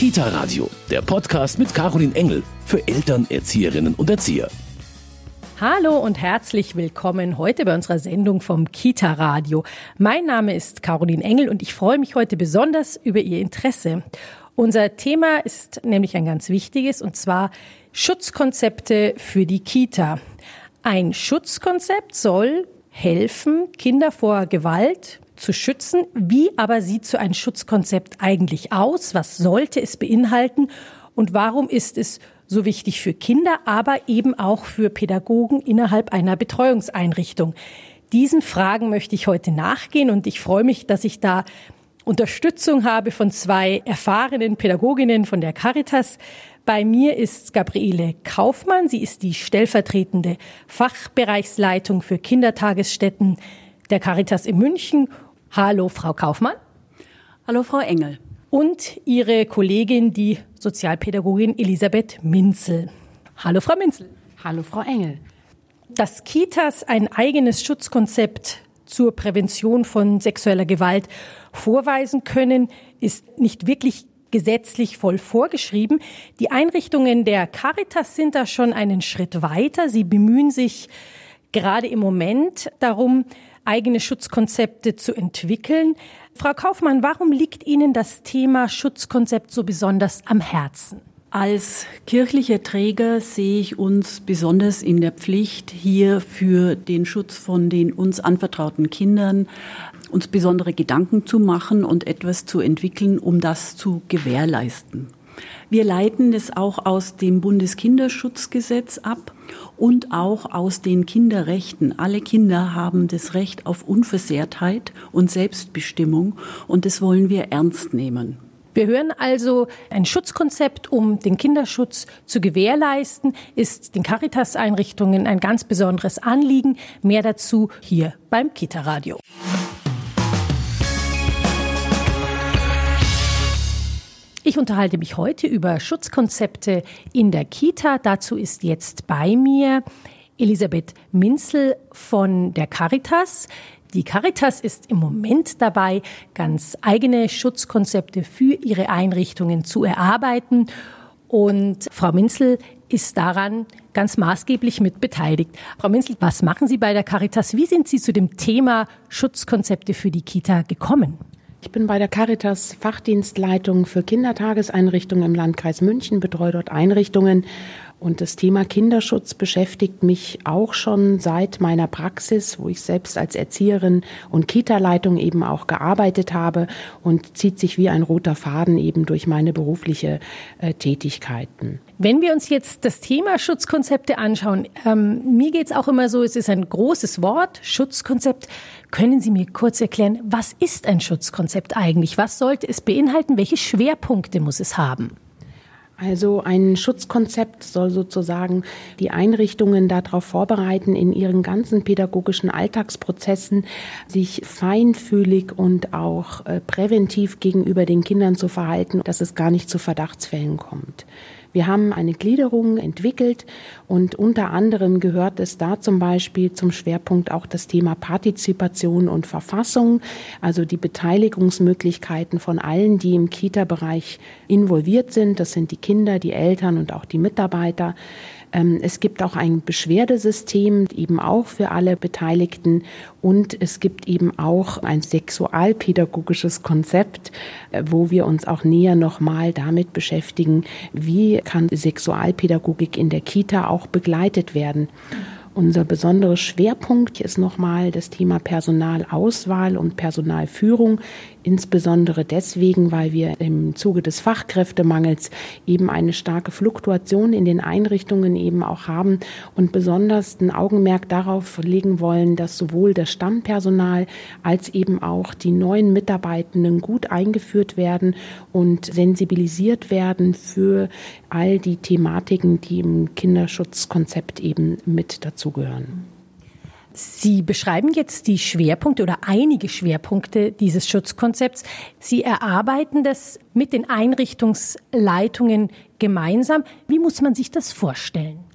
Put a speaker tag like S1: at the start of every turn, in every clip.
S1: Kita Radio, der Podcast mit Caroline Engel für Eltern, Erzieherinnen und Erzieher.
S2: Hallo und herzlich willkommen heute bei unserer Sendung vom Kita Radio. Mein Name ist Caroline Engel und ich freue mich heute besonders über Ihr Interesse. Unser Thema ist nämlich ein ganz wichtiges und zwar Schutzkonzepte für die Kita. Ein Schutzkonzept soll helfen, Kinder vor Gewalt, zu schützen. Wie aber sieht so ein Schutzkonzept eigentlich aus? Was sollte es beinhalten? Und warum ist es so wichtig für Kinder, aber eben auch für Pädagogen innerhalb einer Betreuungseinrichtung? Diesen Fragen möchte ich heute nachgehen und ich freue mich, dass ich da Unterstützung habe von zwei erfahrenen Pädagoginnen von der Caritas. Bei mir ist Gabriele Kaufmann. Sie ist die stellvertretende Fachbereichsleitung für Kindertagesstätten der Caritas in München Hallo, Frau Kaufmann.
S3: Hallo, Frau Engel.
S2: Und Ihre Kollegin, die Sozialpädagogin Elisabeth Minzel. Hallo, Frau Minzel.
S3: Hallo, Frau Engel.
S2: Dass Kitas ein eigenes Schutzkonzept zur Prävention von sexueller Gewalt vorweisen können, ist nicht wirklich gesetzlich voll vorgeschrieben. Die Einrichtungen der Caritas sind da schon einen Schritt weiter. Sie bemühen sich gerade im Moment darum, eigene Schutzkonzepte zu entwickeln. Frau Kaufmann, warum liegt Ihnen das Thema Schutzkonzept so besonders am Herzen?
S3: Als kirchlicher Träger sehe ich uns besonders in der Pflicht, hier für den Schutz von den uns anvertrauten Kindern uns besondere Gedanken zu machen und etwas zu entwickeln, um das zu gewährleisten. Wir leiten es auch aus dem Bundeskinderschutzgesetz ab und auch aus den Kinderrechten. Alle Kinder haben das Recht auf Unversehrtheit und Selbstbestimmung und das wollen wir ernst nehmen.
S2: Wir hören also, ein Schutzkonzept, um den Kinderschutz zu gewährleisten, ist den Caritas-Einrichtungen ein ganz besonderes Anliegen. Mehr dazu hier beim Kita-Radio. Ich unterhalte mich heute über Schutzkonzepte in der Kita. Dazu ist jetzt bei mir Elisabeth Minzel von der Caritas. Die Caritas ist im Moment dabei, ganz eigene Schutzkonzepte für ihre Einrichtungen zu erarbeiten. Und Frau Minzel ist daran ganz maßgeblich mit beteiligt. Frau Minzel, was machen Sie bei der Caritas? Wie sind Sie zu dem Thema Schutzkonzepte für die Kita gekommen?
S4: Ich bin bei der Caritas Fachdienstleitung für Kindertageseinrichtungen im Landkreis München, betreue dort Einrichtungen und das Thema Kinderschutz beschäftigt mich auch schon seit meiner Praxis, wo ich selbst als Erzieherin und Kita-Leitung eben auch gearbeitet habe und zieht sich wie ein roter Faden eben durch meine berufliche äh, Tätigkeiten.
S2: Wenn wir uns jetzt das Thema Schutzkonzepte anschauen, ähm, mir geht's auch immer so, es ist ein großes Wort, Schutzkonzept. Können Sie mir kurz erklären, was ist ein Schutzkonzept eigentlich? Was sollte es beinhalten? Welche Schwerpunkte muss es haben?
S4: Also ein Schutzkonzept soll sozusagen die Einrichtungen darauf vorbereiten, in ihren ganzen pädagogischen Alltagsprozessen sich feinfühlig und auch äh, präventiv gegenüber den Kindern zu verhalten, dass es gar nicht zu Verdachtsfällen kommt. Wir haben eine Gliederung entwickelt und unter anderem gehört es da zum Beispiel zum Schwerpunkt auch das Thema Partizipation und Verfassung, also die Beteiligungsmöglichkeiten von allen, die im Kita-Bereich involviert sind. Das sind die Kinder, die Eltern und auch die Mitarbeiter. Ähm, es gibt auch ein Beschwerdesystem, eben auch für alle Beteiligten. Und es gibt eben auch ein sexualpädagogisches Konzept, äh, wo wir uns auch näher nochmal damit beschäftigen, wie kann Sexualpädagogik in der Kita auch begleitet werden. Unser besonderer Schwerpunkt ist nochmal das Thema Personalauswahl und Personalführung insbesondere deswegen, weil wir im Zuge des Fachkräftemangels eben eine starke Fluktuation in den Einrichtungen eben auch haben und besonders ein Augenmerk darauf legen wollen, dass sowohl das Stammpersonal als eben auch die neuen Mitarbeitenden gut eingeführt werden und sensibilisiert werden für all die Thematiken, die im Kinderschutzkonzept eben mit dazugehören.
S2: Sie beschreiben jetzt die Schwerpunkte oder einige Schwerpunkte dieses Schutzkonzepts. Sie erarbeiten das mit den Einrichtungsleitungen gemeinsam. Wie muss man sich das vorstellen?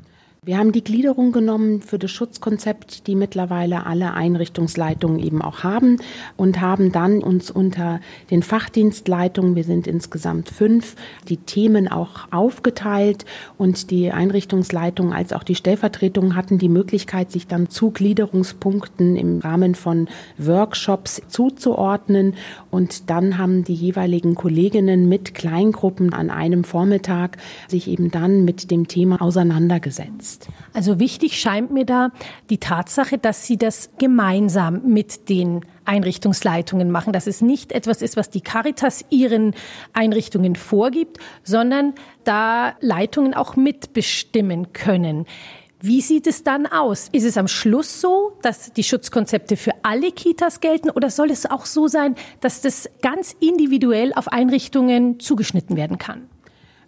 S4: Wir haben die Gliederung genommen für das Schutzkonzept, die mittlerweile alle Einrichtungsleitungen eben auch haben und haben dann uns unter den Fachdienstleitungen, wir sind insgesamt fünf, die Themen auch aufgeteilt und die Einrichtungsleitungen als auch die Stellvertretungen hatten die Möglichkeit, sich dann zu Gliederungspunkten im Rahmen von Workshops zuzuordnen. Und dann haben die jeweiligen Kolleginnen mit Kleingruppen an einem Vormittag sich eben dann mit dem Thema auseinandergesetzt ist.
S2: Also wichtig scheint mir da die Tatsache, dass Sie das gemeinsam mit den Einrichtungsleitungen machen, dass es nicht etwas ist, was die Caritas ihren Einrichtungen vorgibt, sondern da Leitungen auch mitbestimmen können. Wie sieht es dann aus? Ist es am Schluss so, dass die Schutzkonzepte für alle Kitas gelten oder soll es auch so sein, dass das ganz individuell auf Einrichtungen zugeschnitten werden kann?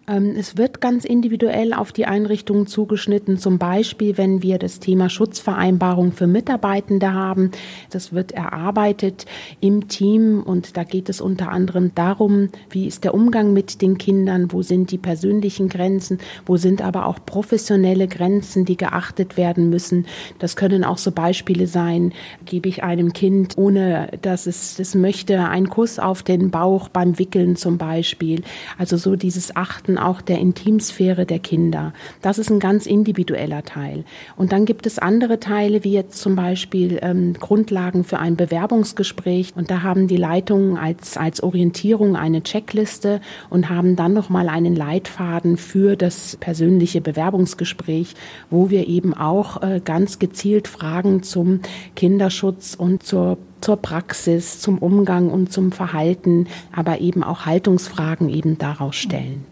S4: Ähm, es wird ganz individuell auf die Einrichtungen zugeschnitten. Zum Beispiel, wenn wir das Thema Schutzvereinbarung für Mitarbeitende haben. Das wird erarbeitet im Team und da geht es unter anderem darum, wie ist der Umgang mit den Kindern, wo sind die persönlichen Grenzen, wo sind aber auch professionelle Grenzen, die geachtet werden müssen. Das können auch so Beispiele sein, gebe ich einem Kind, ohne dass es es möchte, einen Kuss auf den Bauch beim Wickeln zum Beispiel. Also so dieses Achten auch der Intimsphäre der Kinder. Das ist ein ganz individueller Teil. Und dann gibt es andere Teile, wie jetzt zum Beispiel ähm, Grundlagen für ein Bewerbungsgespräch. Und da haben die Leitungen als, als Orientierung eine Checkliste und haben dann nochmal einen Leitfaden für das persönliche Bewerbungsgespräch, wo wir eben auch äh, ganz gezielt Fragen zum Kinderschutz und zur zur Praxis, zum Umgang und zum Verhalten, aber eben auch Haltungsfragen eben daraus stellen.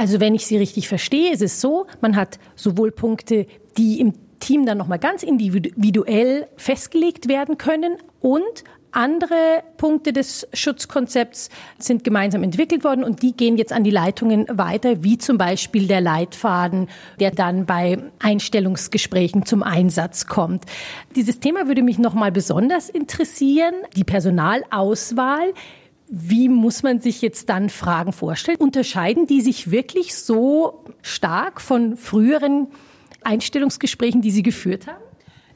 S2: Also wenn ich Sie richtig verstehe, ist es so, man hat sowohl Punkte, die im Team dann nochmal ganz individuell festgelegt werden können und andere Punkte des Schutzkonzepts sind gemeinsam entwickelt worden und die gehen jetzt an die Leitungen weiter, wie zum Beispiel der Leitfaden, der dann bei Einstellungsgesprächen zum Einsatz kommt. Dieses Thema würde mich nochmal besonders interessieren, die Personalauswahl. Wie muss man sich jetzt dann Fragen vorstellen? Unterscheiden die sich wirklich so stark von früheren Einstellungsgesprächen, die Sie geführt haben?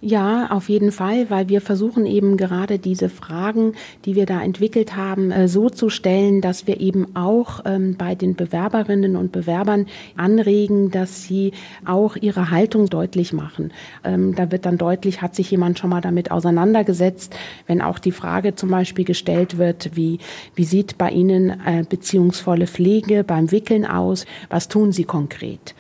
S4: Ja, auf jeden Fall, weil wir versuchen eben gerade diese Fragen, die wir da entwickelt haben, äh, so zu stellen, dass wir eben auch ähm, bei den Bewerberinnen und Bewerbern anregen, dass sie auch ihre Haltung deutlich machen. Ähm, da wird dann deutlich, hat sich jemand schon mal damit auseinandergesetzt, wenn auch die Frage zum Beispiel gestellt wird, wie, wie sieht bei Ihnen äh, beziehungsvolle Pflege beim Wickeln aus? Was tun Sie konkret?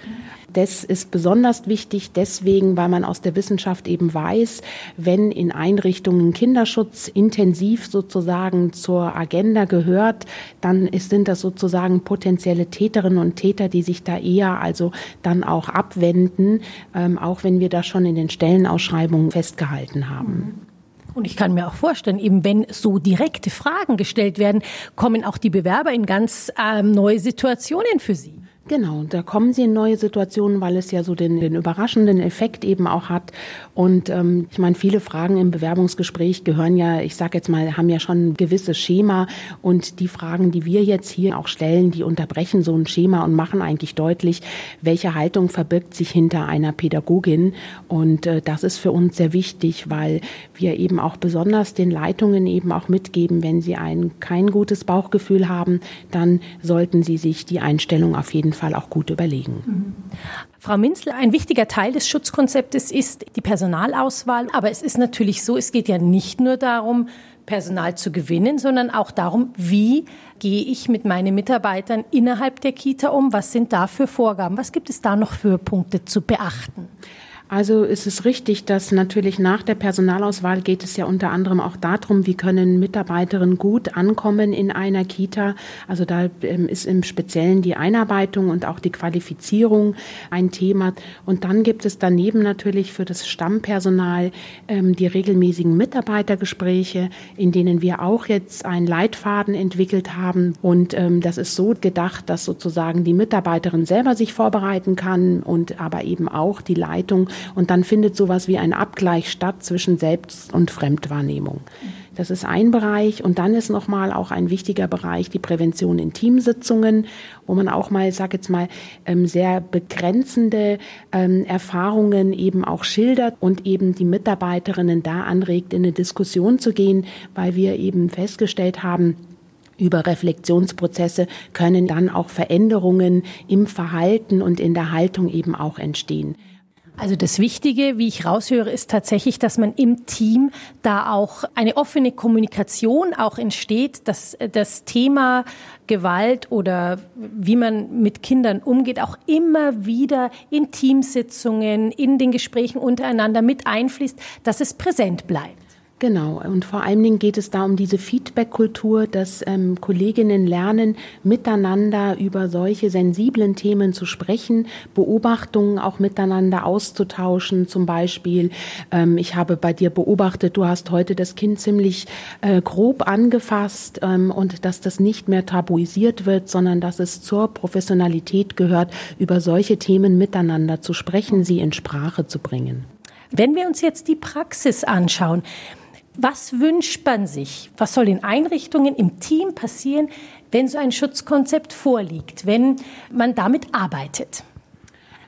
S4: Das ist besonders wichtig deswegen, weil man aus der Wissenschaft eben weiß, wenn in Einrichtungen Kinderschutz intensiv sozusagen zur Agenda gehört, dann ist, sind das sozusagen potenzielle Täterinnen und Täter, die sich da eher also dann auch abwenden, ähm, auch wenn wir das schon in den Stellenausschreibungen festgehalten haben.
S2: Und ich kann mir auch vorstellen, eben wenn so direkte Fragen gestellt werden, kommen auch die Bewerber in ganz ähm, neue Situationen für sie.
S4: Genau, da kommen sie in neue Situationen, weil es ja so den, den überraschenden Effekt eben auch hat. Und ähm, ich meine, viele Fragen im Bewerbungsgespräch gehören ja, ich sage jetzt mal, haben ja schon ein gewisses Schema. Und die Fragen, die wir jetzt hier auch stellen, die unterbrechen so ein Schema und machen eigentlich deutlich, welche Haltung verbirgt sich hinter einer Pädagogin. Und äh, das ist für uns sehr wichtig, weil wir eben auch besonders den Leitungen eben auch mitgeben, wenn sie ein kein gutes Bauchgefühl haben, dann sollten sie sich die Einstellung auf jeden Fall auch gut überlegen. Mhm.
S2: Frau Minzel, ein wichtiger Teil des Schutzkonzeptes ist die Personalauswahl. Aber es ist natürlich so, es geht ja nicht nur darum, Personal zu gewinnen, sondern auch darum, wie gehe ich mit meinen Mitarbeitern innerhalb der Kita um? Was sind da für Vorgaben? Was gibt es da noch für Punkte zu beachten?
S4: Also ist es richtig, dass natürlich nach der Personalauswahl geht es ja unter anderem auch darum, wie können Mitarbeiterinnen gut ankommen in einer Kita. Also da ähm, ist im Speziellen die Einarbeitung und auch die Qualifizierung ein Thema. Und dann gibt es daneben natürlich für das Stammpersonal ähm, die regelmäßigen Mitarbeitergespräche, in denen wir auch jetzt einen Leitfaden entwickelt haben. Und ähm, das ist so gedacht, dass sozusagen die Mitarbeiterin selber sich vorbereiten kann und aber eben auch die Leitung und dann findet sowas wie ein Abgleich statt zwischen Selbst- und Fremdwahrnehmung. Das ist ein Bereich. Und dann ist nochmal auch ein wichtiger Bereich die Prävention in Teamsitzungen, wo man auch mal, ich sage jetzt mal, ähm, sehr begrenzende ähm, Erfahrungen eben auch schildert und eben die Mitarbeiterinnen da anregt, in eine Diskussion zu gehen, weil wir eben festgestellt haben, über Reflexionsprozesse können dann auch Veränderungen im Verhalten und in der Haltung eben auch entstehen.
S2: Also das Wichtige, wie ich raushöre, ist tatsächlich, dass man im Team da auch eine offene Kommunikation auch entsteht, dass das Thema Gewalt oder wie man mit Kindern umgeht, auch immer wieder in Teamsitzungen, in den Gesprächen untereinander mit einfließt, dass es präsent bleibt.
S4: Genau, und vor allen Dingen geht es da um diese Feedback-Kultur, dass ähm, Kolleginnen lernen, miteinander über solche sensiblen Themen zu sprechen, Beobachtungen auch miteinander auszutauschen. Zum Beispiel, ähm, ich habe bei dir beobachtet, du hast heute das Kind ziemlich äh, grob angefasst ähm, und dass das nicht mehr tabuisiert wird, sondern dass es zur Professionalität gehört, über solche Themen miteinander zu sprechen, sie in Sprache zu bringen.
S2: Wenn wir uns jetzt die Praxis anschauen, was wünscht man sich? Was soll in Einrichtungen, im Team passieren, wenn so ein Schutzkonzept vorliegt, wenn man damit arbeitet?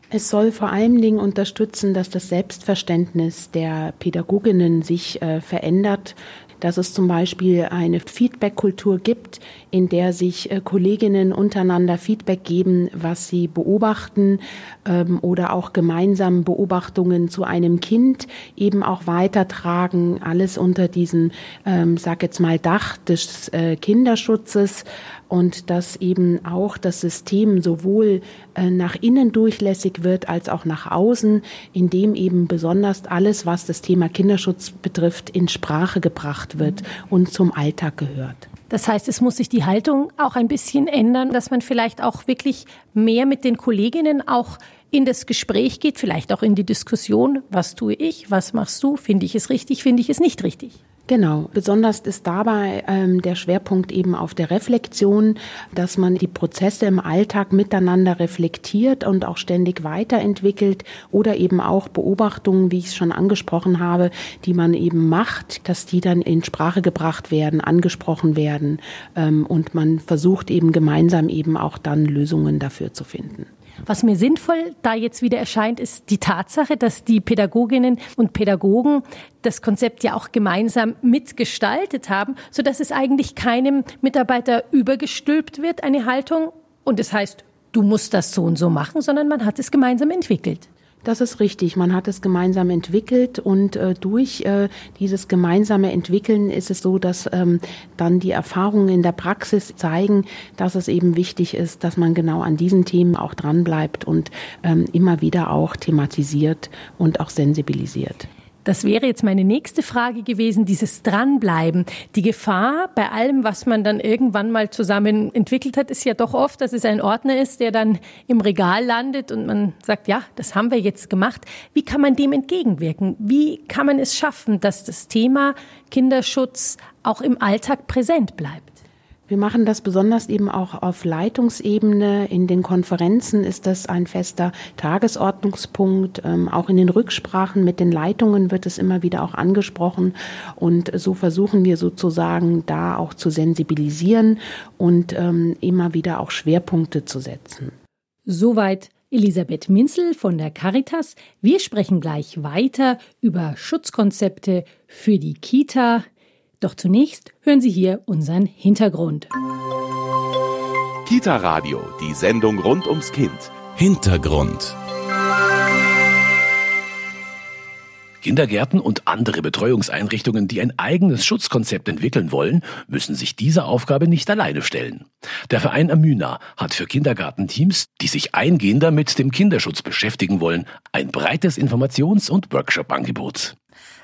S4: Es soll vor allen Dingen unterstützen, dass das Selbstverständnis der Pädagoginnen sich äh, verändert, dass es zum Beispiel eine Feedback-Kultur gibt, in der sich äh, Kolleginnen untereinander Feedback geben, was sie beobachten ähm, oder auch gemeinsam Beobachtungen zu einem Kind eben auch weitertragen. Alles unter diesem, ähm, sag jetzt mal, Dach des äh, Kinderschutzes und dass eben auch das System sowohl äh, nach innen durchlässig wird als auch nach außen, indem eben besonders alles, was das Thema Kinderschutz betrifft, in Sprache gebracht wird und zum Alltag gehört.
S2: Das heißt, es muss sich die Haltung auch ein bisschen ändern, dass man vielleicht auch wirklich mehr mit den Kolleginnen auch in das Gespräch geht, vielleicht auch in die Diskussion, was tue ich, was machst du, finde ich es richtig, finde ich es nicht richtig.
S4: Genau, besonders ist dabei ähm, der Schwerpunkt eben auf der Reflexion, dass man die Prozesse im Alltag miteinander reflektiert und auch ständig weiterentwickelt oder eben auch Beobachtungen, wie ich es schon angesprochen habe, die man eben macht, dass die dann in Sprache gebracht werden, angesprochen werden ähm, und man versucht eben gemeinsam eben auch dann Lösungen dafür zu finden.
S2: Was mir sinnvoll da jetzt wieder erscheint, ist die Tatsache, dass die Pädagoginnen und Pädagogen das Konzept ja auch gemeinsam mitgestaltet haben, so dass es eigentlich keinem Mitarbeiter übergestülpt wird, eine Haltung. Und es heißt, du musst das so und so machen, sondern man hat es gemeinsam entwickelt.
S4: Das ist richtig. Man hat es gemeinsam entwickelt und äh, durch äh, dieses gemeinsame Entwickeln ist es so, dass ähm, dann die Erfahrungen in der Praxis zeigen, dass es eben wichtig ist, dass man genau an diesen Themen auch dranbleibt und ähm, immer wieder auch thematisiert und auch sensibilisiert.
S2: Das wäre jetzt meine nächste Frage gewesen, dieses Dranbleiben. Die Gefahr bei allem, was man dann irgendwann mal zusammen entwickelt hat, ist ja doch oft, dass es ein Ordner ist, der dann im Regal landet und man sagt, ja, das haben wir jetzt gemacht. Wie kann man dem entgegenwirken? Wie kann man es schaffen, dass das Thema Kinderschutz auch im Alltag präsent bleibt?
S4: Wir machen das besonders eben auch auf Leitungsebene. In den Konferenzen ist das ein fester Tagesordnungspunkt. Ähm, auch in den Rücksprachen mit den Leitungen wird es immer wieder auch angesprochen. Und so versuchen wir sozusagen da auch zu sensibilisieren und ähm, immer wieder auch Schwerpunkte zu setzen.
S2: Soweit Elisabeth Minzel von der Caritas. Wir sprechen gleich weiter über Schutzkonzepte für die Kita. Doch zunächst hören Sie hier unseren Hintergrund.
S1: Kita Radio, die Sendung rund ums Kind. Hintergrund. Kindergärten und andere Betreuungseinrichtungen, die ein eigenes Schutzkonzept entwickeln wollen, müssen sich dieser Aufgabe nicht alleine stellen. Der Verein Amyna hat für Kindergartenteams, die sich eingehender mit dem Kinderschutz beschäftigen wollen, ein breites Informations- und Workshop-Angebot.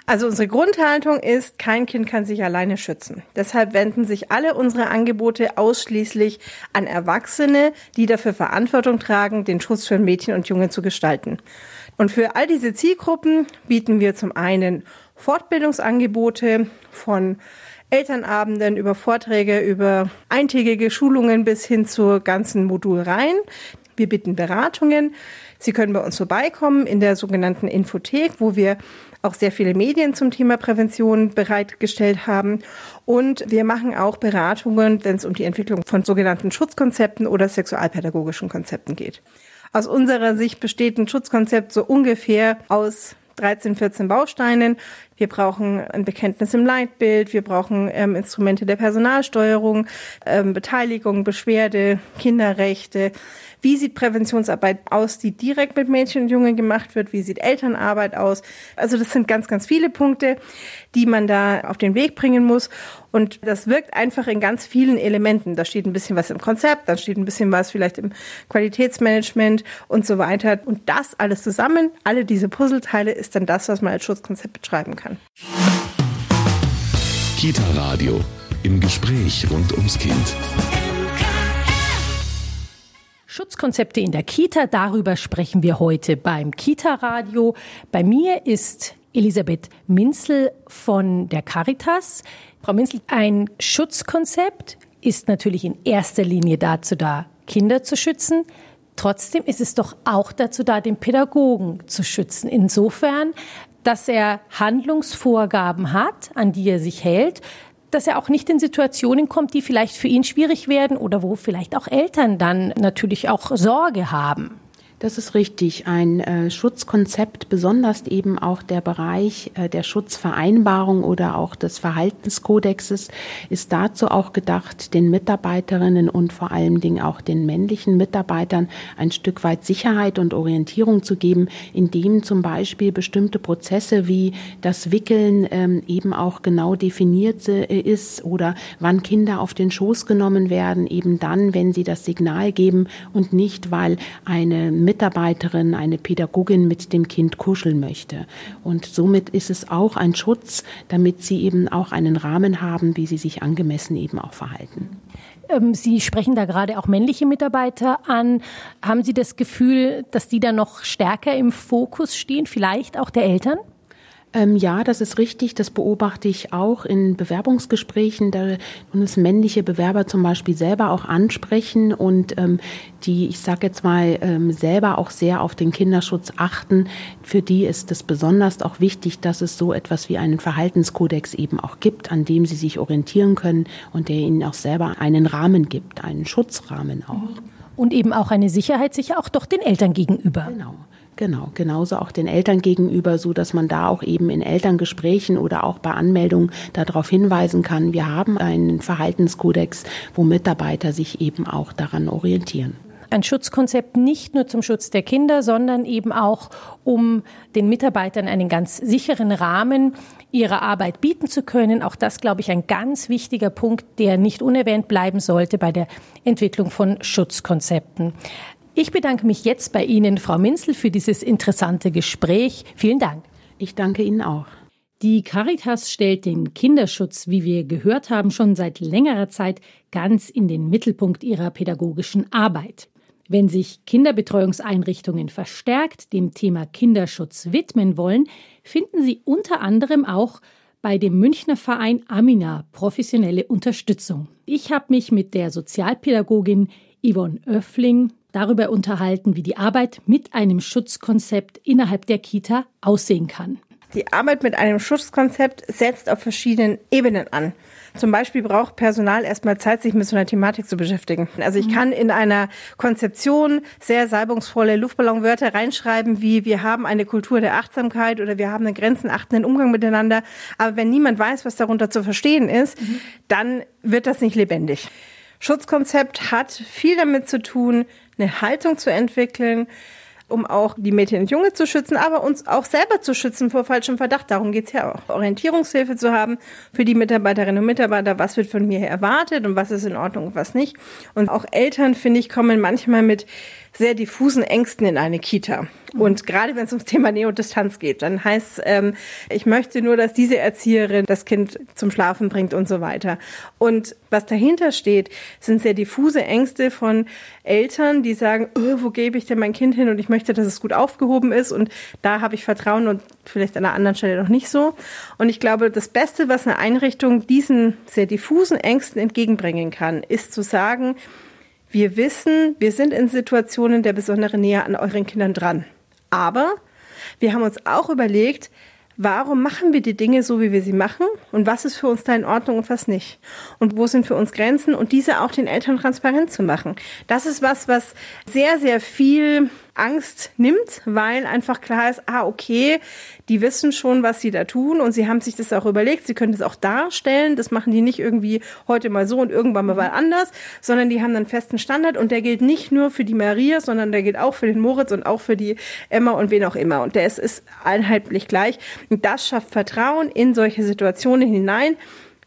S5: Also unsere Grundhaltung ist, kein Kind kann sich alleine schützen. Deshalb wenden sich alle unsere Angebote ausschließlich an Erwachsene, die dafür Verantwortung tragen, den Schutz für Mädchen und Jungen zu gestalten. Und für all diese Zielgruppen bieten wir zum einen Fortbildungsangebote von Elternabenden über Vorträge, über eintägige Schulungen bis hin zur ganzen Modulreihen. Wir bieten Beratungen. Sie können bei uns vorbeikommen in der sogenannten Infothek, wo wir auch sehr viele Medien zum Thema Prävention bereitgestellt haben. Und wir machen auch Beratungen, wenn es um die Entwicklung von sogenannten Schutzkonzepten oder sexualpädagogischen Konzepten geht. Aus unserer Sicht besteht ein Schutzkonzept so ungefähr aus 13, 14 Bausteinen. Wir brauchen ein Bekenntnis im Leitbild, wir brauchen ähm, Instrumente der Personalsteuerung, ähm, Beteiligung, Beschwerde, Kinderrechte. Wie sieht Präventionsarbeit aus, die direkt mit Mädchen und Jungen gemacht wird? Wie sieht Elternarbeit aus? Also das sind ganz, ganz viele Punkte, die man da auf den Weg bringen muss. Und das wirkt einfach in ganz vielen Elementen. Da steht ein bisschen was im Konzept, dann steht ein bisschen was vielleicht im Qualitätsmanagement und so weiter. Und das alles zusammen, alle diese Puzzleteile, ist dann das, was man als Schutzkonzept beschreiben kann.
S6: Kita Radio im Gespräch rund ums Kind.
S2: Schutzkonzepte in der Kita, darüber sprechen wir heute beim Kita-Radio. Bei mir ist Elisabeth Minzel von der Caritas. Frau Minzel, ein Schutzkonzept ist natürlich in erster Linie dazu da, Kinder zu schützen. Trotzdem ist es doch auch dazu da, den Pädagogen zu schützen. Insofern, dass er Handlungsvorgaben hat, an die er sich hält, dass er auch nicht in Situationen kommt, die vielleicht für ihn schwierig werden oder wo vielleicht auch Eltern dann natürlich auch Sorge haben.
S4: Das ist richtig. Ein äh, Schutzkonzept, besonders eben auch der Bereich äh, der Schutzvereinbarung oder auch des Verhaltenskodexes, ist dazu auch gedacht, den Mitarbeiterinnen und vor allen Dingen auch den männlichen Mitarbeitern ein Stück weit Sicherheit und Orientierung zu geben, indem zum Beispiel bestimmte Prozesse wie das Wickeln ähm, eben auch genau definiert äh, ist oder wann Kinder auf den Schoß genommen werden, eben dann, wenn sie das Signal geben und nicht, weil eine Mitarbeiterin, eine Pädagogin mit dem Kind kuscheln möchte. Und somit ist es auch ein Schutz, damit sie eben auch einen Rahmen haben, wie sie sich angemessen eben auch verhalten.
S2: Ähm, sie sprechen da gerade auch männliche Mitarbeiter an. Haben Sie das Gefühl, dass die da noch stärker im Fokus stehen, vielleicht auch der Eltern?
S4: Ähm, ja, das ist richtig. Das beobachte ich auch in Bewerbungsgesprächen, da uns männliche Bewerber zum Beispiel selber auch ansprechen und ähm, die, ich sage jetzt mal, ähm, selber auch sehr auf den Kinderschutz achten. Für die ist es besonders auch wichtig, dass es so etwas wie einen Verhaltenskodex eben auch gibt, an dem sie sich orientieren können und der ihnen auch selber einen Rahmen gibt, einen Schutzrahmen auch.
S2: Und eben auch eine Sicherheit sicher auch doch den Eltern gegenüber.
S4: Genau. Genau, genauso auch den Eltern gegenüber, so dass man da auch eben in Elterngesprächen oder auch bei Anmeldungen darauf hinweisen kann, wir haben einen Verhaltenskodex, wo Mitarbeiter sich eben auch daran orientieren
S2: ein Schutzkonzept nicht nur zum Schutz der Kinder, sondern eben auch, um den Mitarbeitern einen ganz sicheren Rahmen ihrer Arbeit bieten zu können. Auch das, glaube ich, ein ganz wichtiger Punkt, der nicht unerwähnt bleiben sollte bei der Entwicklung von Schutzkonzepten. Ich bedanke mich jetzt bei Ihnen, Frau Minzel, für dieses interessante Gespräch. Vielen Dank.
S4: Ich danke Ihnen auch.
S2: Die Caritas stellt den Kinderschutz, wie wir gehört haben, schon seit längerer Zeit ganz in den Mittelpunkt ihrer pädagogischen Arbeit. Wenn sich Kinderbetreuungseinrichtungen verstärkt dem Thema Kinderschutz widmen wollen, finden sie unter anderem auch bei dem Münchner Verein Amina professionelle Unterstützung. Ich habe mich mit der Sozialpädagogin Yvonne Öffling darüber unterhalten, wie die Arbeit mit einem Schutzkonzept innerhalb der Kita aussehen kann.
S5: Die Arbeit mit einem Schutzkonzept setzt auf verschiedenen Ebenen an. Zum Beispiel braucht Personal erstmal Zeit, sich mit so einer Thematik zu beschäftigen. Also ich kann in einer Konzeption sehr salbungsvolle Luftballonwörter reinschreiben, wie wir haben eine Kultur der Achtsamkeit oder wir haben einen grenzenachtenden Umgang miteinander. Aber wenn niemand weiß, was darunter zu verstehen ist, mhm. dann wird das nicht lebendig. Schutzkonzept hat viel damit zu tun, eine Haltung zu entwickeln, um auch die Mädchen und Junge zu schützen, aber uns auch selber zu schützen vor falschem Verdacht. Darum geht's ja auch. Orientierungshilfe zu haben für die Mitarbeiterinnen und Mitarbeiter, was wird von mir erwartet und was ist in Ordnung und was nicht. Und auch Eltern, finde ich, kommen manchmal mit sehr diffusen Ängsten in eine Kita. Und gerade wenn es ums Thema Neodistanz geht, dann heißt es, ähm, ich möchte nur, dass diese Erzieherin das Kind zum Schlafen bringt und so weiter. Und was dahinter steht, sind sehr diffuse Ängste von Eltern, die sagen, oh, wo gebe ich denn mein Kind hin und ich möchte, dass es gut aufgehoben ist und da habe ich Vertrauen und vielleicht an einer anderen Stelle noch nicht so. Und ich glaube, das Beste, was eine Einrichtung diesen sehr diffusen Ängsten entgegenbringen kann, ist zu sagen, wir wissen, wir sind in Situationen der besonderen Nähe an euren Kindern dran. Aber wir haben uns auch überlegt, warum machen wir die Dinge so, wie wir sie machen und was ist für uns da in Ordnung und was nicht. Und wo sind für uns Grenzen und diese auch den Eltern transparent zu machen. Das ist was, was sehr, sehr viel Angst nimmt, weil einfach klar ist, ah, okay, die wissen schon, was sie da tun und sie haben sich das auch überlegt, sie können das auch darstellen, das machen die nicht irgendwie heute mal so und irgendwann mal anders, sondern die haben einen festen Standard und der gilt nicht nur für die Maria, sondern der gilt auch für den Moritz und auch für die Emma und wen auch immer. Und der ist, ist einheitlich gleich. Und das schafft Vertrauen in solche Situationen hinein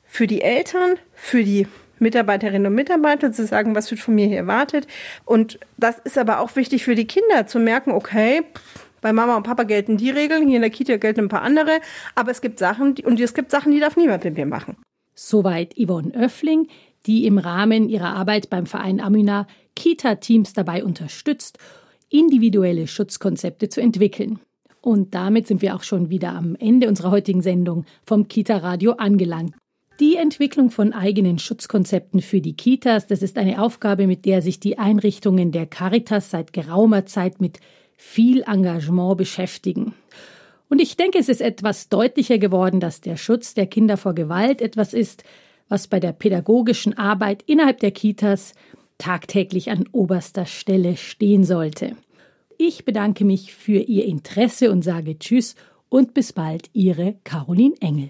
S5: für die Eltern, für die Mitarbeiterinnen und Mitarbeiter zu sagen, was wird von mir hier erwartet. Und das ist aber auch wichtig für die Kinder zu merken, okay, bei Mama und Papa gelten die Regeln, hier in der Kita gelten ein paar andere, aber es gibt Sachen, und es gibt Sachen, die darf niemand mit mir machen.
S2: Soweit Yvonne Öffling, die im Rahmen ihrer Arbeit beim Verein Amina Kita-Teams dabei unterstützt, individuelle Schutzkonzepte zu entwickeln. Und damit sind wir auch schon wieder am Ende unserer heutigen Sendung vom Kita Radio angelangt. Die Entwicklung von eigenen Schutzkonzepten für die Kitas, das ist eine Aufgabe, mit der sich die Einrichtungen der Caritas seit geraumer Zeit mit viel Engagement beschäftigen. Und ich denke, es ist etwas deutlicher geworden, dass der Schutz der Kinder vor Gewalt etwas ist, was bei der pädagogischen Arbeit innerhalb der Kitas tagtäglich an oberster Stelle stehen sollte. Ich bedanke mich für Ihr Interesse und sage Tschüss und bis bald, Ihre Caroline Engel.